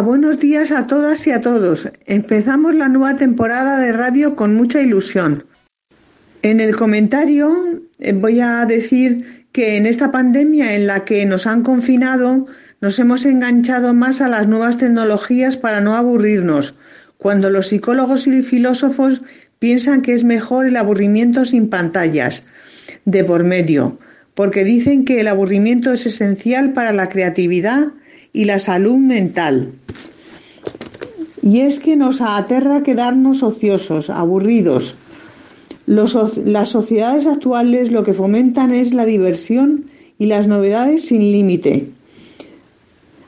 Buenos días a todas y a todos. Empezamos la nueva temporada de radio con mucha ilusión. En el comentario eh, voy a decir que en esta pandemia en la que nos han confinado nos hemos enganchado más a las nuevas tecnologías para no aburrirnos, cuando los psicólogos y filósofos piensan que es mejor el aburrimiento sin pantallas de por medio, porque dicen que el aburrimiento es esencial para la creatividad y la salud mental. Y es que nos aterra quedarnos ociosos, aburridos. las sociedades actuales lo que fomentan es la diversión y las novedades sin límite.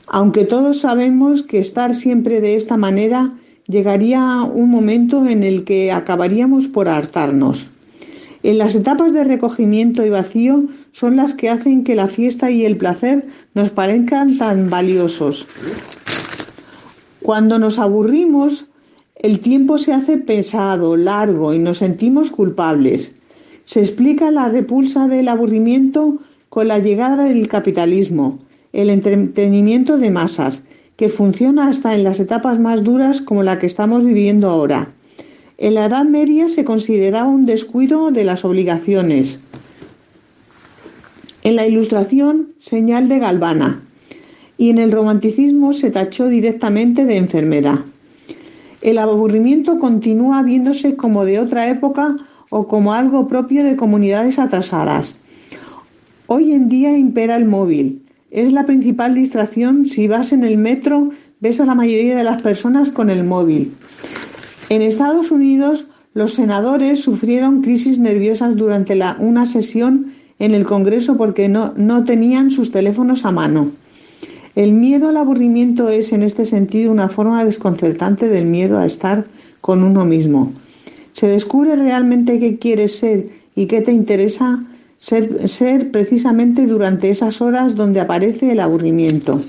Aunque todos sabemos que estar siempre de esta manera llegaría un momento en el que acabaríamos por hartarnos. En las etapas de recogimiento y vacío son las que hacen que la fiesta y el placer nos parezcan tan valiosos. Cuando nos aburrimos, el tiempo se hace pesado, largo y nos sentimos culpables. Se explica la repulsa del aburrimiento con la llegada del capitalismo, el entretenimiento de masas, que funciona hasta en las etapas más duras como la que estamos viviendo ahora. En la Edad Media se consideraba un descuido de las obligaciones, en la Ilustración, señal de galvana, y en el romanticismo se tachó directamente de enfermedad. El aburrimiento continúa viéndose como de otra época o como algo propio de comunidades atrasadas. Hoy en día impera el móvil. Es la principal distracción. Si vas en el metro, ves a la mayoría de las personas con el móvil. En Estados Unidos, los senadores sufrieron crisis nerviosas durante una sesión en el Congreso porque no, tenían sus teléfonos a mano. El miedo al aburrimiento es en este sentido una forma desconcertante del miedo a estar con uno mismo. Se descubre realmente qué quieres ser y qué te interesa ser, ser precisamente durante esas horas donde aparece el aburrimiento,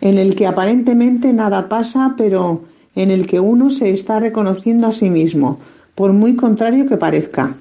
en el que aparentemente nada pasa, pero en el que uno se está reconociendo a sí mismo, por muy contrario que parezca.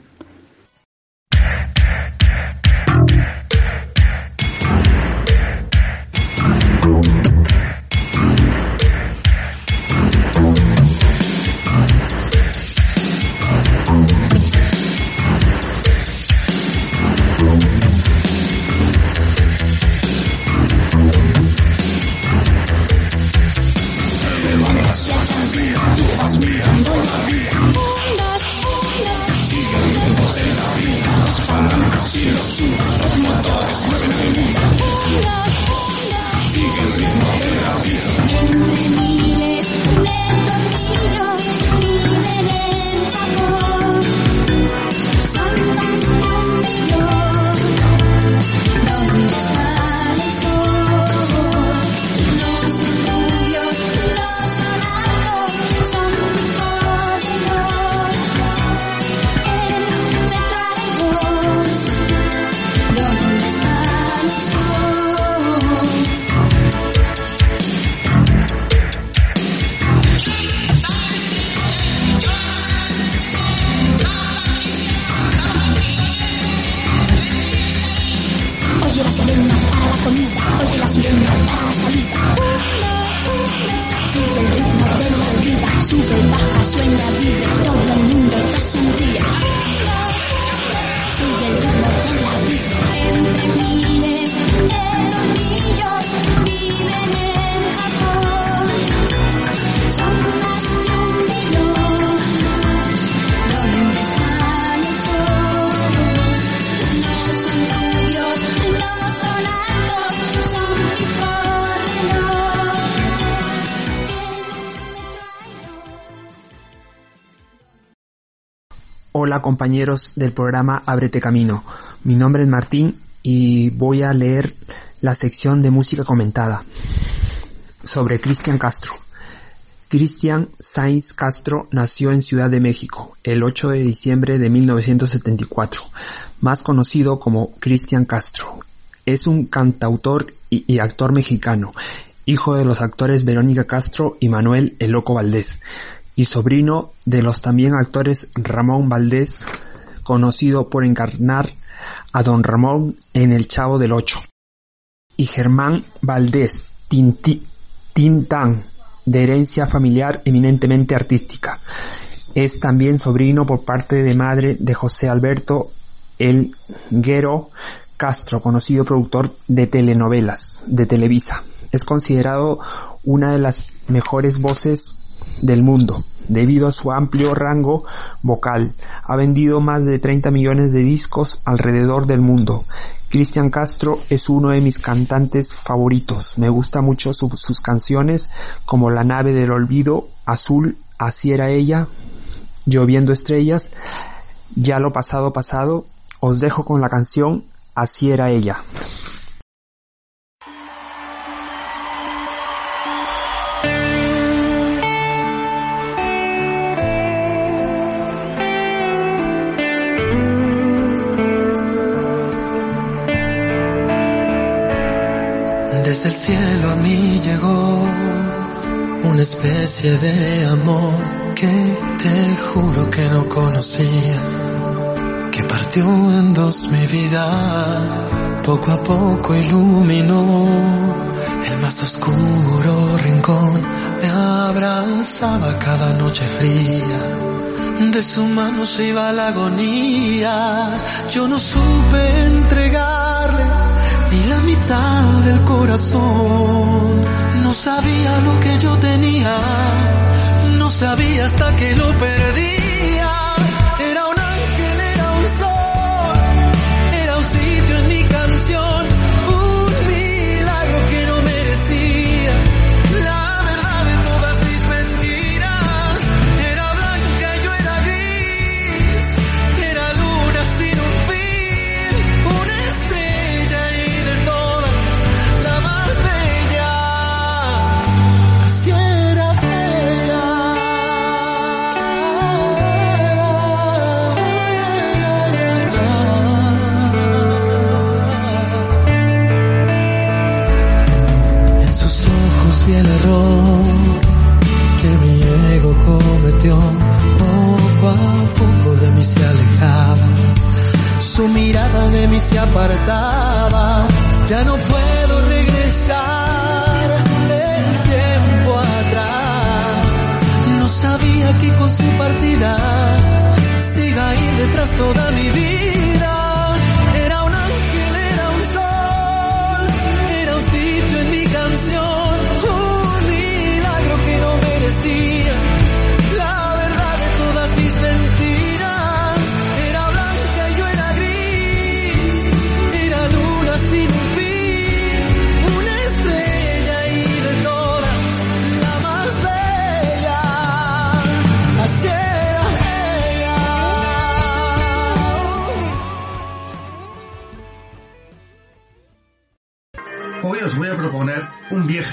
Compañeros del programa Ábrete Camino. Mi nombre es Martín y voy a leer la sección de música comentada sobre Cristian Castro. Cristian Sainz Castro nació en Ciudad de México el 8 de diciembre de 1974, más conocido como Cristian Castro. Es un cantautor y, actor mexicano, hijo de los actores Verónica Castro y Manuel El Loco Valdés, y sobrino de los también actores Ramón Valdés, conocido por encarnar a Don Ramón en El Chavo del Ocho, y Germán Valdés Tintán, de herencia familiar eminentemente artística. Es también sobrino por parte de madre de José Alberto El Guero Castro, conocido productor de telenovelas de Televisa. Es considerado una de las mejores voces del mundo, debido a su amplio rango vocal. Ha vendido más de 30 millones de discos alrededor del mundo. Cristian Castro es uno de mis cantantes favoritos. Me gusta mucho sus canciones como La nave del olvido, Azul, Así era ella, Lloviendo estrellas, Ya lo pasado pasado. Os dejo con la canción Así era ella. Desde el cielo a mí llegó una especie de amor que te juro que no conocía, que partió en dos mi vida, poco a poco iluminó el más oscuro rincón, me abrazaba cada noche fría. De su mano se iba la agonía, yo no supe entregarle ni la mitad del corazón. No sabía lo que yo tenía, no sabía hasta que lo perdí. Se apartaba, ya no puedo regresar el tiempo atrás. No sabía que con su partida siga ahí detrás toda mi vida.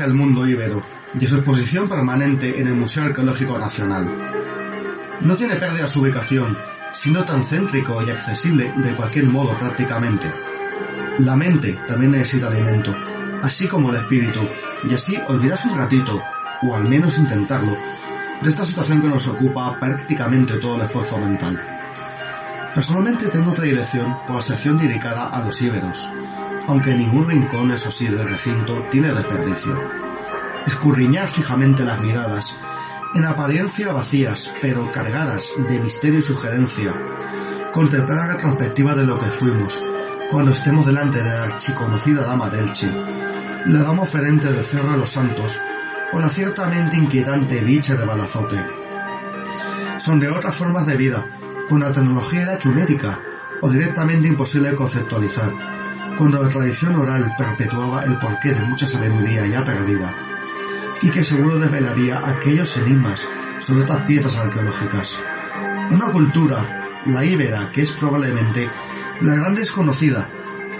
Viaje al mundo íbero y su exposición permanente en el Museo Arqueológico Nacional. No tiene pérdida su ubicación, sino tan céntrico y accesible de cualquier modo prácticamente. La mente también necesita alimento, así como el espíritu, y así olvidarse un ratito, o al menos intentarlo, de esta situación que nos ocupa prácticamente todo el esfuerzo mental. Personalmente tengo predilección por la sección dedicada a los íberos, aunque ningún rincón, eso sí, del recinto tiene desperdicio. Escurriñar fijamente las miradas, en apariencia vacías, pero cargadas de misterio y sugerencia. Contemplar la retrospectiva de lo que fuimos, cuando estemos delante de la archiconocida dama Delche, la dama oferente del Cerro de los Santos, o la ciertamente inquietante bicha de Balazote. Son de otras formas de vida, con la tecnología era o directamente imposible de conceptualizar cuando la tradición oral perpetuaba el porqué de mucha sabiduría ya perdida, y que seguro desvelaría aquellos enigmas sobre estas piezas arqueológicas. Una cultura la íbera, que es probablemente la gran desconocida,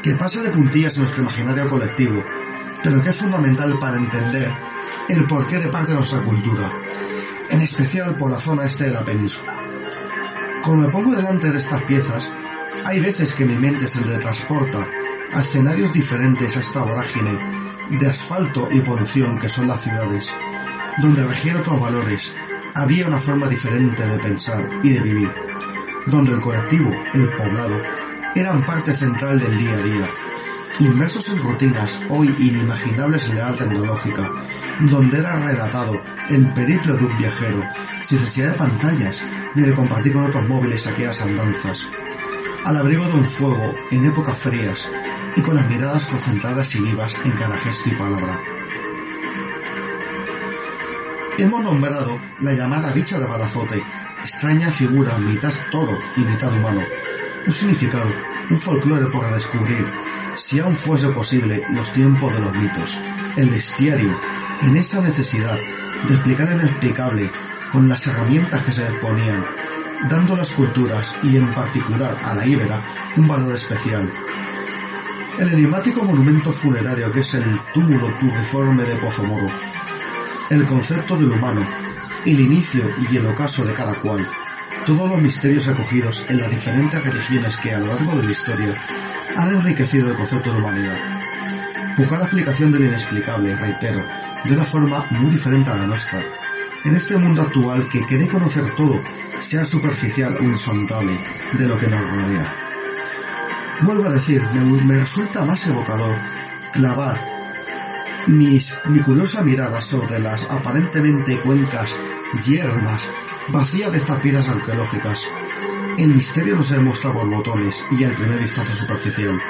que pasa de puntillas en nuestro imaginario colectivo, pero que es fundamental para entender el porqué de parte de nuestra cultura, en especial por la zona este de la península. Cuando me pongo delante de estas piezas, hay veces que mi mente se transporta a escenarios diferentes a esta vorágine de asfalto y polución que son las ciudades, donde regían otros valores, había una forma diferente de pensar y de vivir, donde el colectivo, el poblado, eran parte central del día a día, inmersos en rutinas hoy inimaginables en la edad tecnológica, donde era relatado el periplo de un viajero, sin necesidad de pantallas ni de compartir con otros móviles aquellas andanzas, al abrigo de un fuego en épocas frías y con las miradas concentradas y vivas en cada gesto y palabra. Hemos nombrado la llamada bicha de balazote, extraña figura mitad toro y mitad humano, un significado, un folclore por descubrir, si aún fuese posible los tiempos de los mitos, el bestiario, en esa necesidad de explicar el inexplicable con las herramientas que se disponían, dando a las culturas y en particular a la íbera un valor especial. El enigmático monumento funerario que es el túmulo turriforme de Pozomoro, el concepto del humano, el inicio y el ocaso de cada cual, todos los misterios acogidos en las diferentes religiones que a lo largo de la historia han enriquecido el concepto de humanidad. Buscar la explicación del inexplicable, reitero, de una forma muy diferente a la nuestra, en este mundo actual que quiere conocer todo, sea superficial o insondable, de lo que nos rodea. Vuelvo a decir, me, resulta más evocador clavar mis, mi curiosa mirada sobre las aparentemente cuencas yermas vacías de estas piedras arqueológicas. El misterio no se demuestra por botones y al primer vistazo superficial.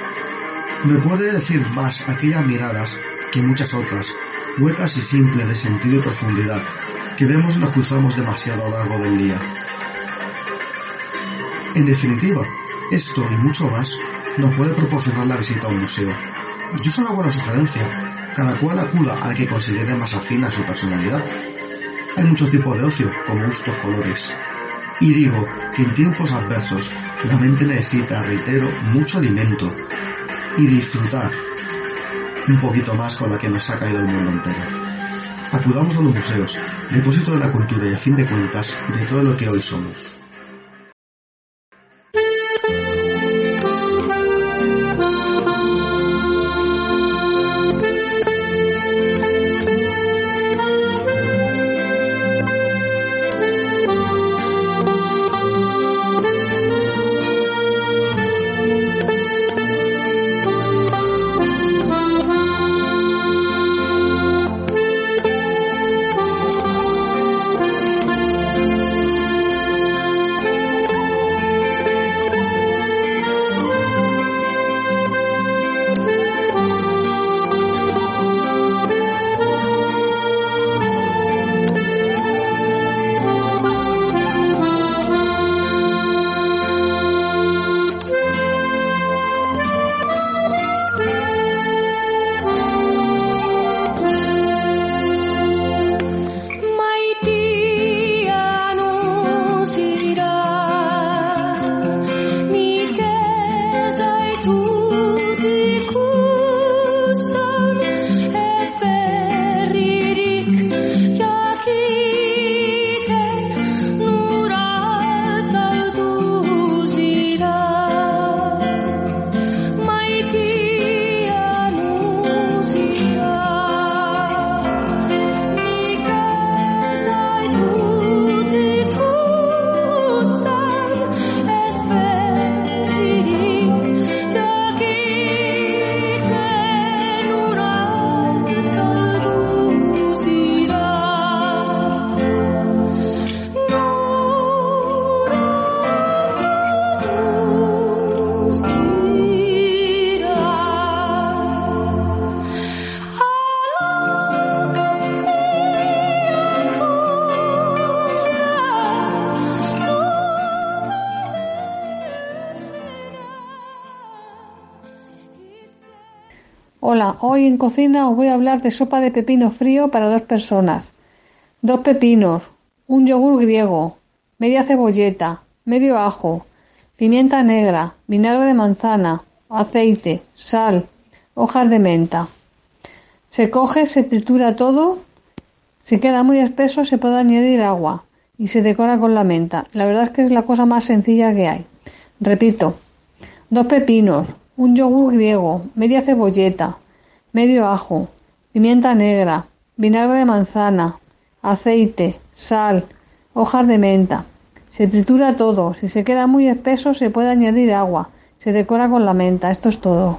Me puede decir más aquellas miradas que muchas otras, huecas y simples de sentido y profundidad, que vemos y nos cruzamos demasiado a lo largo del día. En definitiva, esto y mucho más nos puede proporcionar la visita a un museo. Yo soy una buena sugerencia, cada cual acuda al que considere más afín a su personalidad. Hay muchos tipos de ocio, como gustos colores. Y digo que en tiempos adversos la mente necesita, reitero, mucho alimento y disfrutar un poquito más con la que nos ha caído el mundo entero. Acudamos a los museos, depósito de la cultura y a fin de cuentas de todo lo que hoy somos. Hoy en cocina os voy a hablar de sopa de pepino frío para dos personas. Dos pepinos, un yogur griego, media cebolleta, medio ajo, pimienta negra, vinagre de manzana, aceite, sal, hojas de menta. Se coge, se tritura todo, si queda muy espeso se puede añadir agua y se decora con la menta. La verdad es que es la cosa más sencilla que hay. Repito, dos pepinos, un yogur griego, media cebolleta, medio ajo, pimienta negra, vinagre de manzana, aceite, sal, hojas de menta. Se tritura todo. Si se queda muy espeso se puede añadir agua. Se decora con la menta. Esto es todo.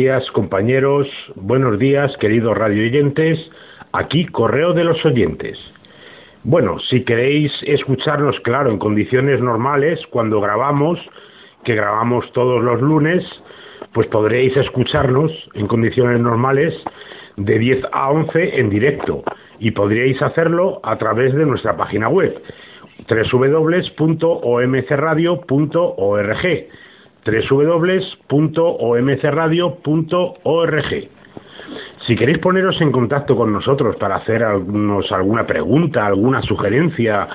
Días, compañeros. Buenos días, queridos radioyentes. Aquí, Correo de los Oyentes. Bueno, si queréis escucharnos, claro, en condiciones normales, cuando grabamos, que grabamos todos los lunes, pues podréis escucharnos en condiciones normales de 10 a 11 en directo y podríais hacerlo a través de nuestra página web www.omcradio.org www.omcradio.org. Si queréis poneros en contacto con nosotros para hacernos alguna pregunta, alguna sugerencia,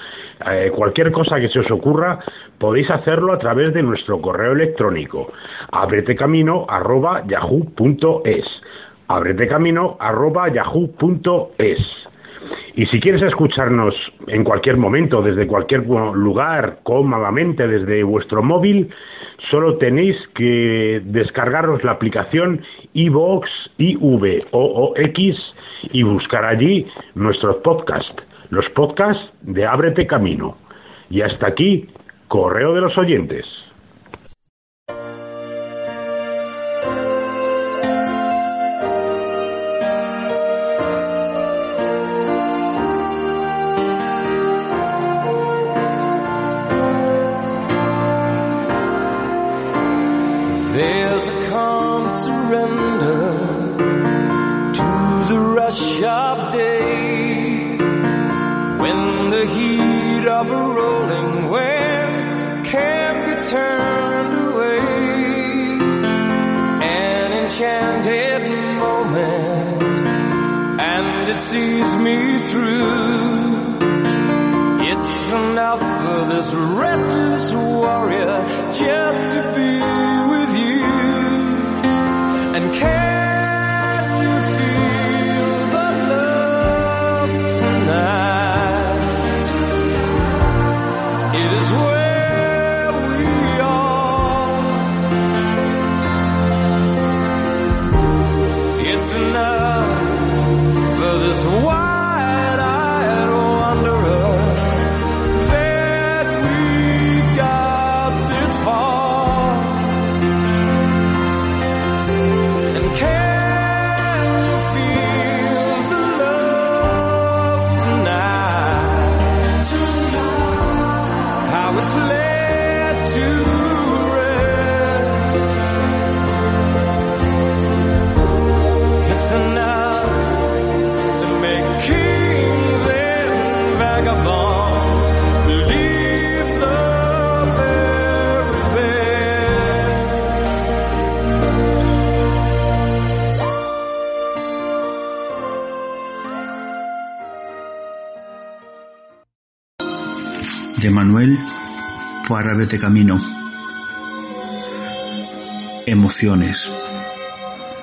eh, cualquier cosa que se os ocurra, podéis hacerlo a través de nuestro correo electrónico abretecamino@yahoo.es. abretecamino@yahoo.es. Y si quieres escucharnos en cualquier momento, desde cualquier lugar, cómodamente, desde vuestro móvil, solo tenéis que descargaros la aplicación iVoox, I-V-O-O-X, y buscar allí nuestros podcasts, los podcasts de Ábrete Camino. Y hasta aquí, Correo de los Oyentes. Sees me through. It's enough for this restless warrior just to be de Manuel para Vete Camino. Emociones.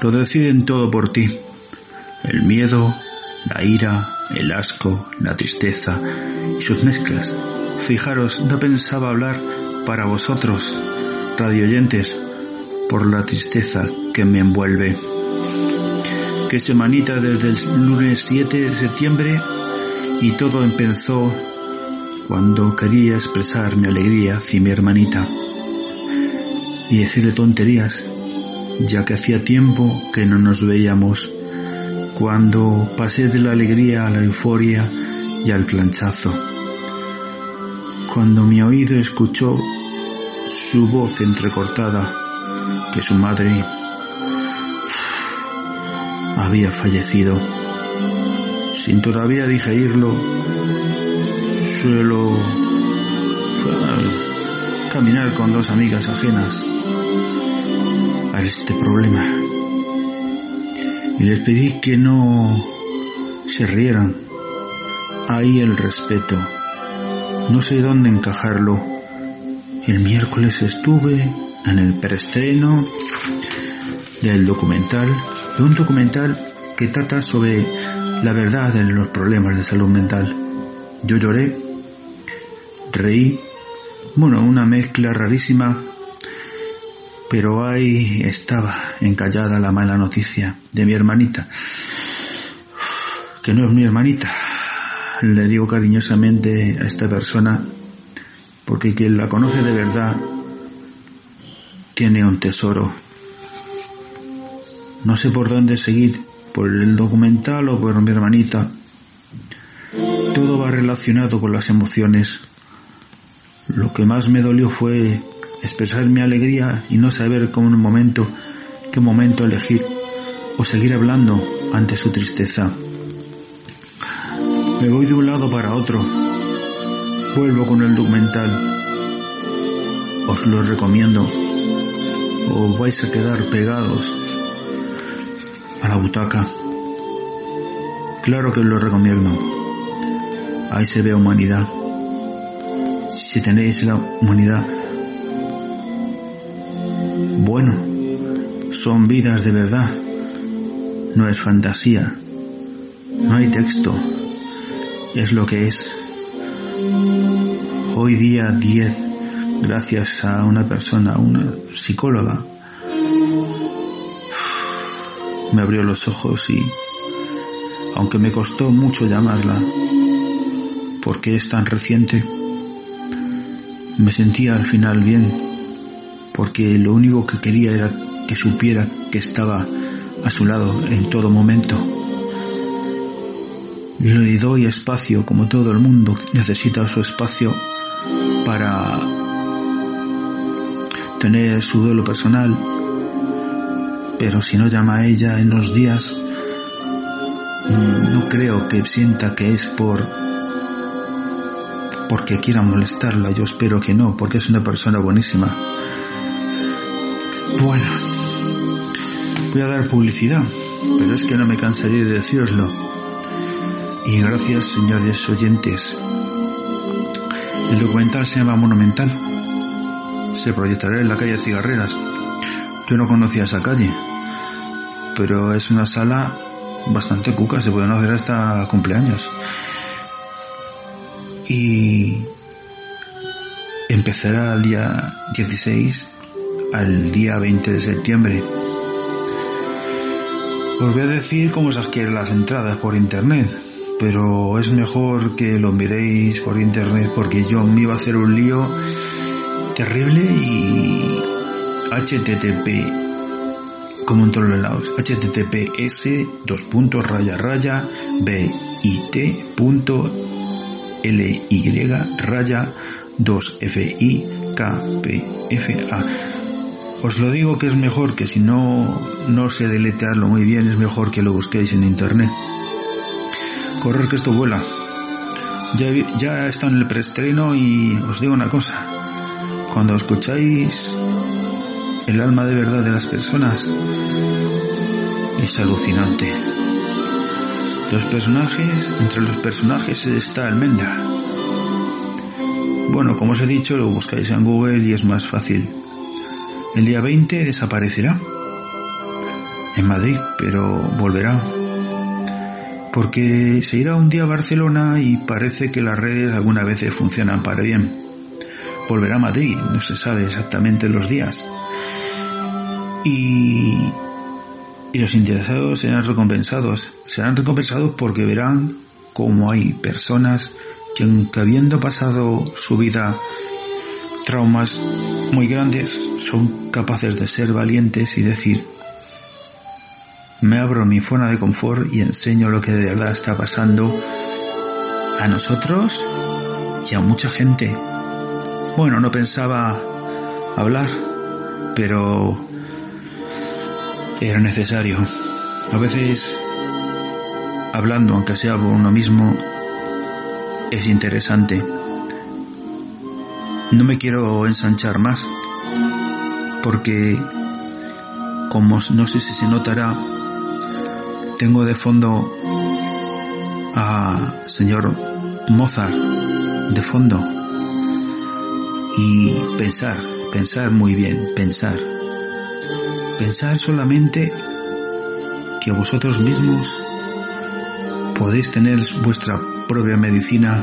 Lo deciden todo por ti. El miedo, la ira, el asco, la tristeza y sus mezclas. Fijaros, no pensaba hablar para vosotros, radioyentes, por la tristeza que me envuelve. Que semanita desde el lunes 7 de septiembre y todo empezó cuando quería expresar mi alegría hacia mi hermanita y decirle tonterías, ya que hacía tiempo que no nos veíamos, cuando pasé de la alegría a la euforia y al planchazo. Cuando mi oído escuchó su voz entrecortada, que su madre había fallecido. Sin todavía digerirlo, suelo caminar con dos amigas ajenas a este problema. Y les pedí que no se rieran. Ahí el respeto. No sé dónde encajarlo. El miércoles estuve en el preestreno del documental, de un documental que trata sobre la verdad en los problemas de salud mental. Yo lloré, reí, bueno, una mezcla rarísima pero ahí estaba encallada la mala noticia de mi hermanita, que no es mi hermanita. Le digo cariñosamente a esta persona, porque quien la conoce de verdad tiene un tesoro. No sé por dónde seguir, por el documental o por mi hermanita. Todo va relacionado con las emociones. Lo que más me dolió fue expresar mi alegría y no saber cómo en un momento, qué momento elegir o seguir hablando ante su tristeza. Me voy de un lado para otro. Vuelvo con el documental. Os lo recomiendo. O vais a quedar pegados a la butaca. Claro que os lo recomiendo. Ahí se ve humanidad. Si tenéis la humanidad, bueno, son vidas de verdad, no es fantasía, no hay texto, es lo que es. Hoy día 10, gracias a una persona, una psicóloga, me abrió los ojos y, aunque me costó mucho llamarla, porque es tan reciente, me sentía al final bien porque lo único que quería era que supiera que estaba a su lado en todo momento. Le doy espacio, como todo el mundo necesita su espacio para tener su duelo personal, pero si no llama a ella en los días, no creo que sienta que es por porque quiera molestarla, yo espero que no, porque es una persona buenísima. Bueno, voy a dar publicidad, pero es que no me cansaré de deciroslo. Y gracias, señores oyentes. El documental se llama Monumental. Se proyectará en la calle Cigarreras. Yo no conocía esa calle, pero es una sala bastante cuca, se pueden hacer hasta cumpleaños. Y empezará el día 16 al día 20 de septiembre. Os voy a decir cómo se adquieren las entradas por internet, pero es mejor que lo miréis por internet porque yo me iba a hacer un lío terrible y http como en todos los lados https dos puntos raya raya bit punto ly raya 2 fi kpfa os lo digo que es mejor que si no, no sé deletearlo muy bien, es mejor que lo busquéis en internet. Correr que esto vuela. Ya, ya está en el preestreno y os digo una cosa. Cuando escucháis el alma de verdad de las personas, es alucinante. Los personajes, entre los personajes está Almendra. Bueno, como os he dicho, lo buscáis en Google y es más fácil. El día 20 desaparecerá en Madrid, pero volverá. Porque se irá un día a Barcelona y parece que las redes algunas veces funcionan para bien. Volverá a Madrid, no se sabe exactamente los días. Y, y los interesados serán recompensados. Serán recompensados porque verán cómo hay personas que aunque habiendo pasado su vida traumas muy grandes, son capaces de ser valientes y decir, me abro mi zona de confort y enseño lo que de verdad está pasando a nosotros y a mucha gente. Bueno, no pensaba hablar, pero era necesario. A veces, hablando, aunque sea por uno mismo, es interesante. No me quiero ensanchar más, porque, como no sé si se notará, tengo de fondo a señor Mozart de fondo y pensar, pensar muy bien, pensar. Pensar solamente que vosotros mismos podéis tener vuestra propia medicina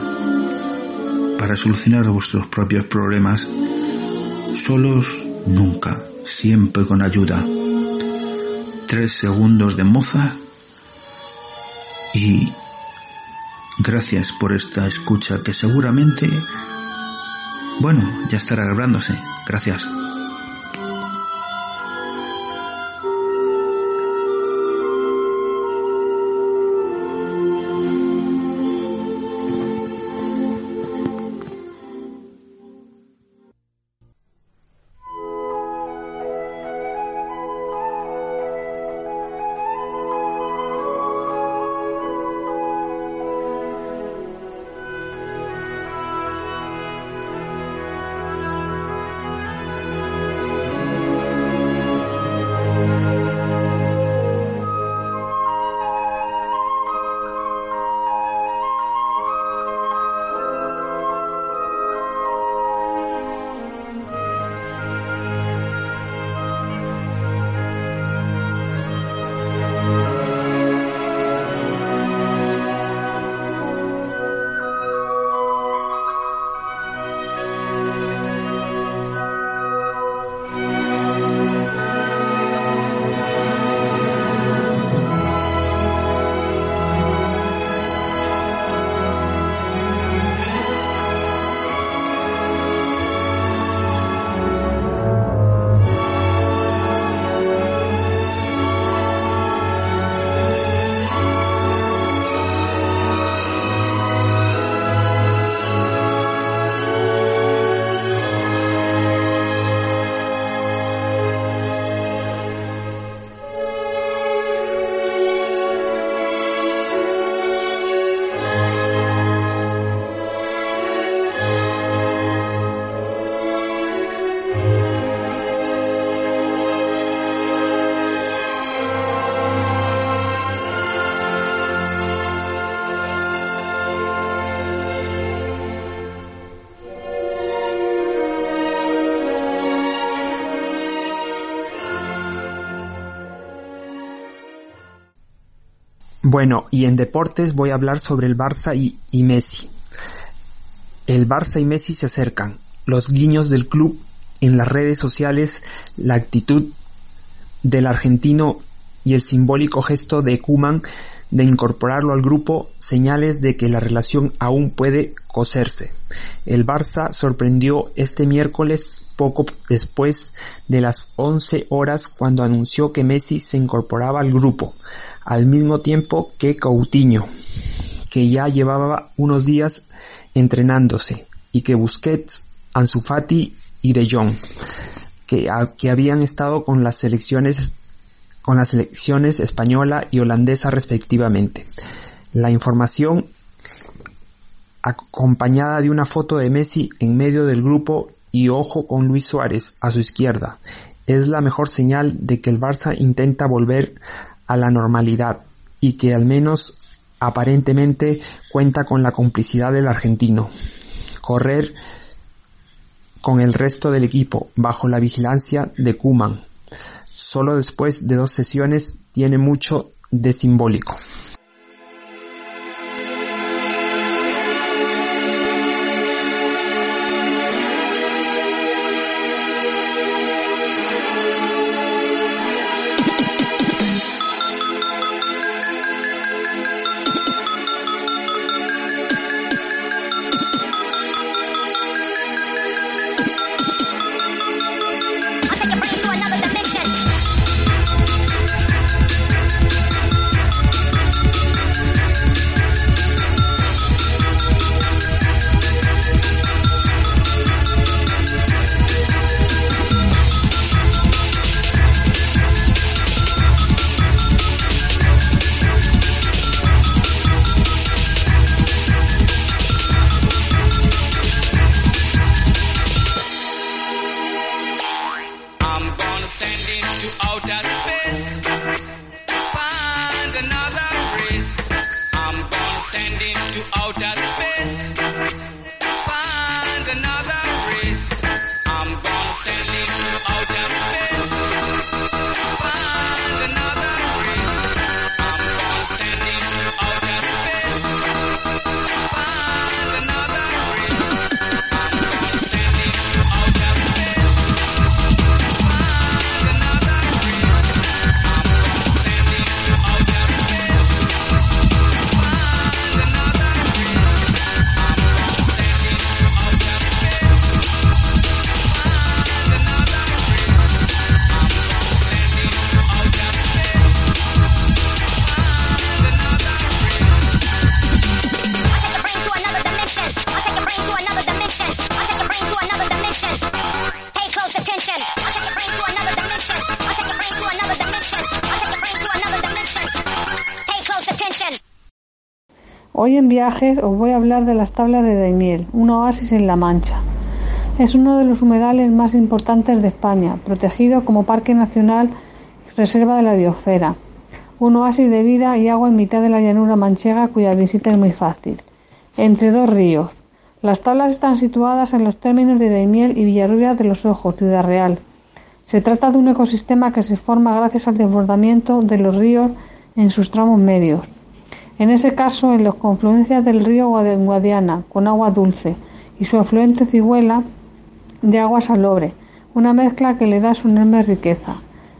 para solucionar vuestros propios problemas. Solos nunca, siempre con ayuda. Tres segundos de Mozart y gracias por esta escucha que seguramente, bueno, ya estará grabándose. Gracias. Bueno, y en deportes voy a hablar sobre el Barça y, Messi. El Barça y Messi se acercan. Los guiños del club en las redes sociales, la actitud del argentino y el simbólico gesto de Kuman de incorporarlo al grupo, señales de que la relación aún puede coserse. El Barça sorprendió este miércoles poco después de las 11 horas cuando anunció que Messi se incorporaba al grupo, al mismo tiempo que Coutinho, que ya llevaba unos días entrenándose, y que Busquets, Ansu Fati y De Jong, que, que habían estado con las selecciones con las selecciones española y holandesa respectivamente. La información acompañada de una foto de Messi en medio del grupo y ojo con Luis Suárez a su izquierda. Es la mejor señal de que el Barça intenta volver a la normalidad y que al menos aparentemente cuenta con la complicidad del argentino. Correr con el resto del equipo bajo la vigilancia de Kuman. Solo después de dos sesiones tiene mucho de simbólico. Os voy a hablar de las tablas de Daimiel, un oasis en La Mancha. Es uno de los humedales más importantes de España, protegido como Parque Nacional Reserva de la Biosfera. Un oasis de vida y agua en mitad de la llanura manchega cuya visita es muy fácil. Entre dos ríos. Las tablas están situadas en los términos de Daimiel y Villarrubia de los Ojos, Ciudad Real. Se trata de un ecosistema que se forma gracias al desbordamiento de los ríos en sus tramos medios. En ese caso, en las confluencias del río Guadiana, con agua dulce, y su afluente Ciguela, de agua salobre, una mezcla que le da su enorme riqueza.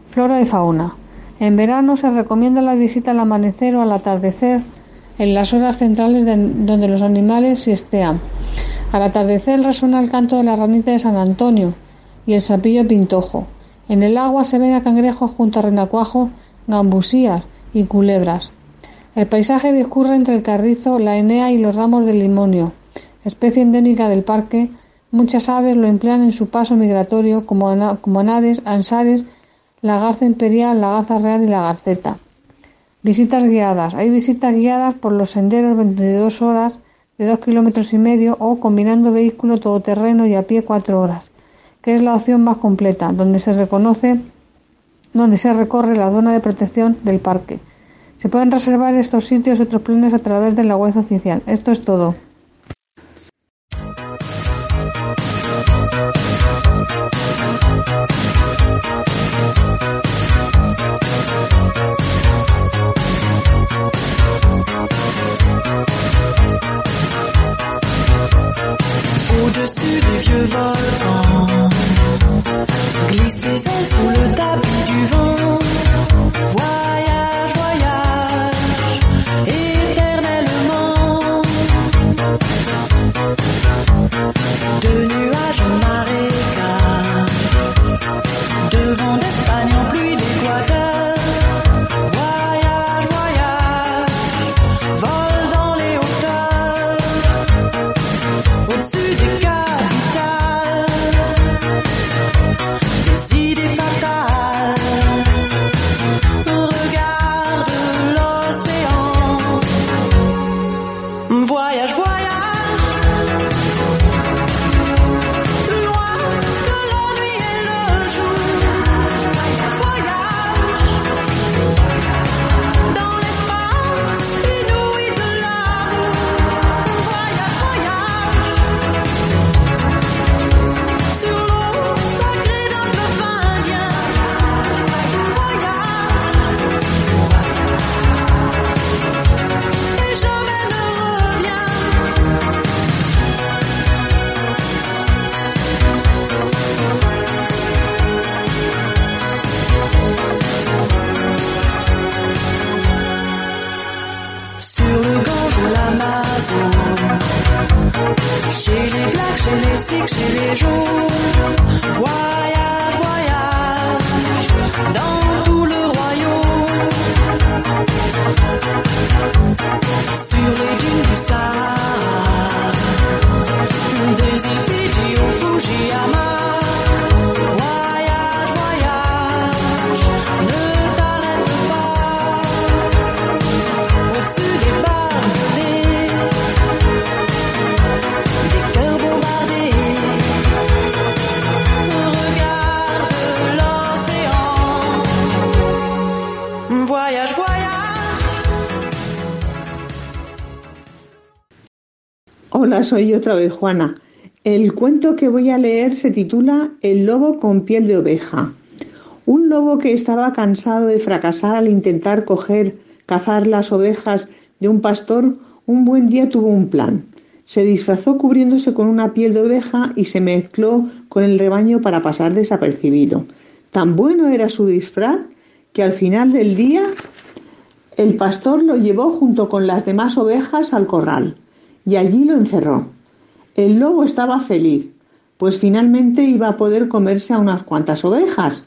Flora y fauna. En verano se recomienda la visita al amanecer o al atardecer en las horas centrales donde los animales siestean. Al atardecer resuena el canto de la ranita de San Antonio y el sapillo pintojo. En el agua se ven a cangrejos junto a renacuajos, gambusías y culebras. El paisaje discurre entre el carrizo, la enea y los ramos del limonio, especie endémica del parque. Muchas aves lo emplean en su paso migratorio como, anades, ansares, la garza imperial, la garza real y la garceta. Visitas guiadas. Hay visitas guiadas por los senderos 22 horas de 2 kilómetros y medio o combinando vehículo todoterreno y a pie 4 horas, que es la opción más completa, donde se reconoce, donde se recorre la zona de protección del parque. Se pueden reservar estos sitios y otros planes a través de la web oficial. Esto es todo. Hola, soy otra vez Juana. El cuento que voy a leer se titula El lobo con piel de oveja. Un lobo que estaba cansado de fracasar al intentar coger, cazar las ovejas de un pastor, un buen día tuvo un plan. Se disfrazó cubriéndose con una piel de oveja y se mezcló con el rebaño para pasar desapercibido. Tan bueno era su disfraz que al final del día el pastor lo llevó junto con las demás ovejas al corral y allí lo encerró. El lobo estaba feliz, pues finalmente iba a poder comerse a unas cuantas ovejas.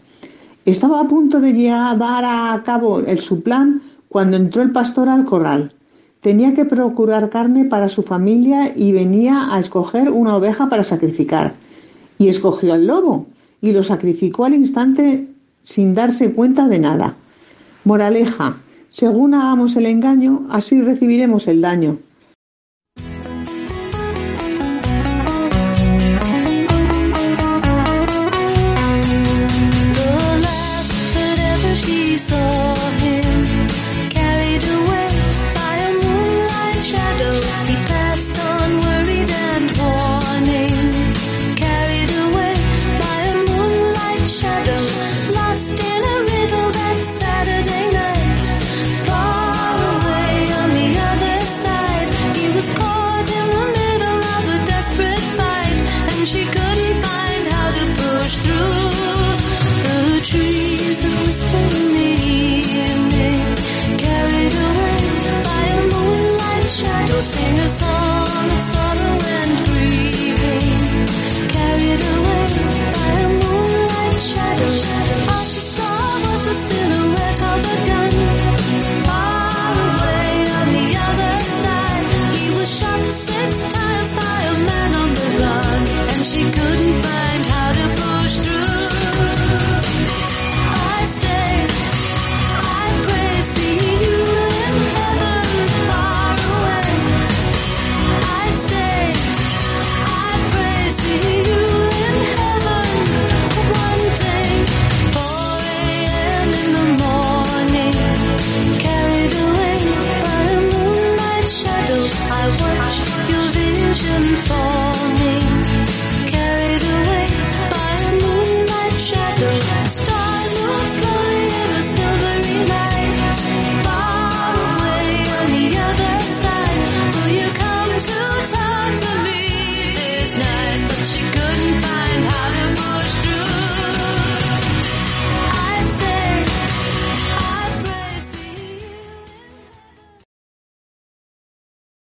Estaba a punto de llevar a cabo el, su plan cuando entró el pastor al corral. Tenía que procurar carne para su familia y venía a escoger una oveja para sacrificar. Y escogió al lobo y lo sacrificó al instante sin darse cuenta de nada. Moraleja, según hagamos el engaño, así recibiremos el daño.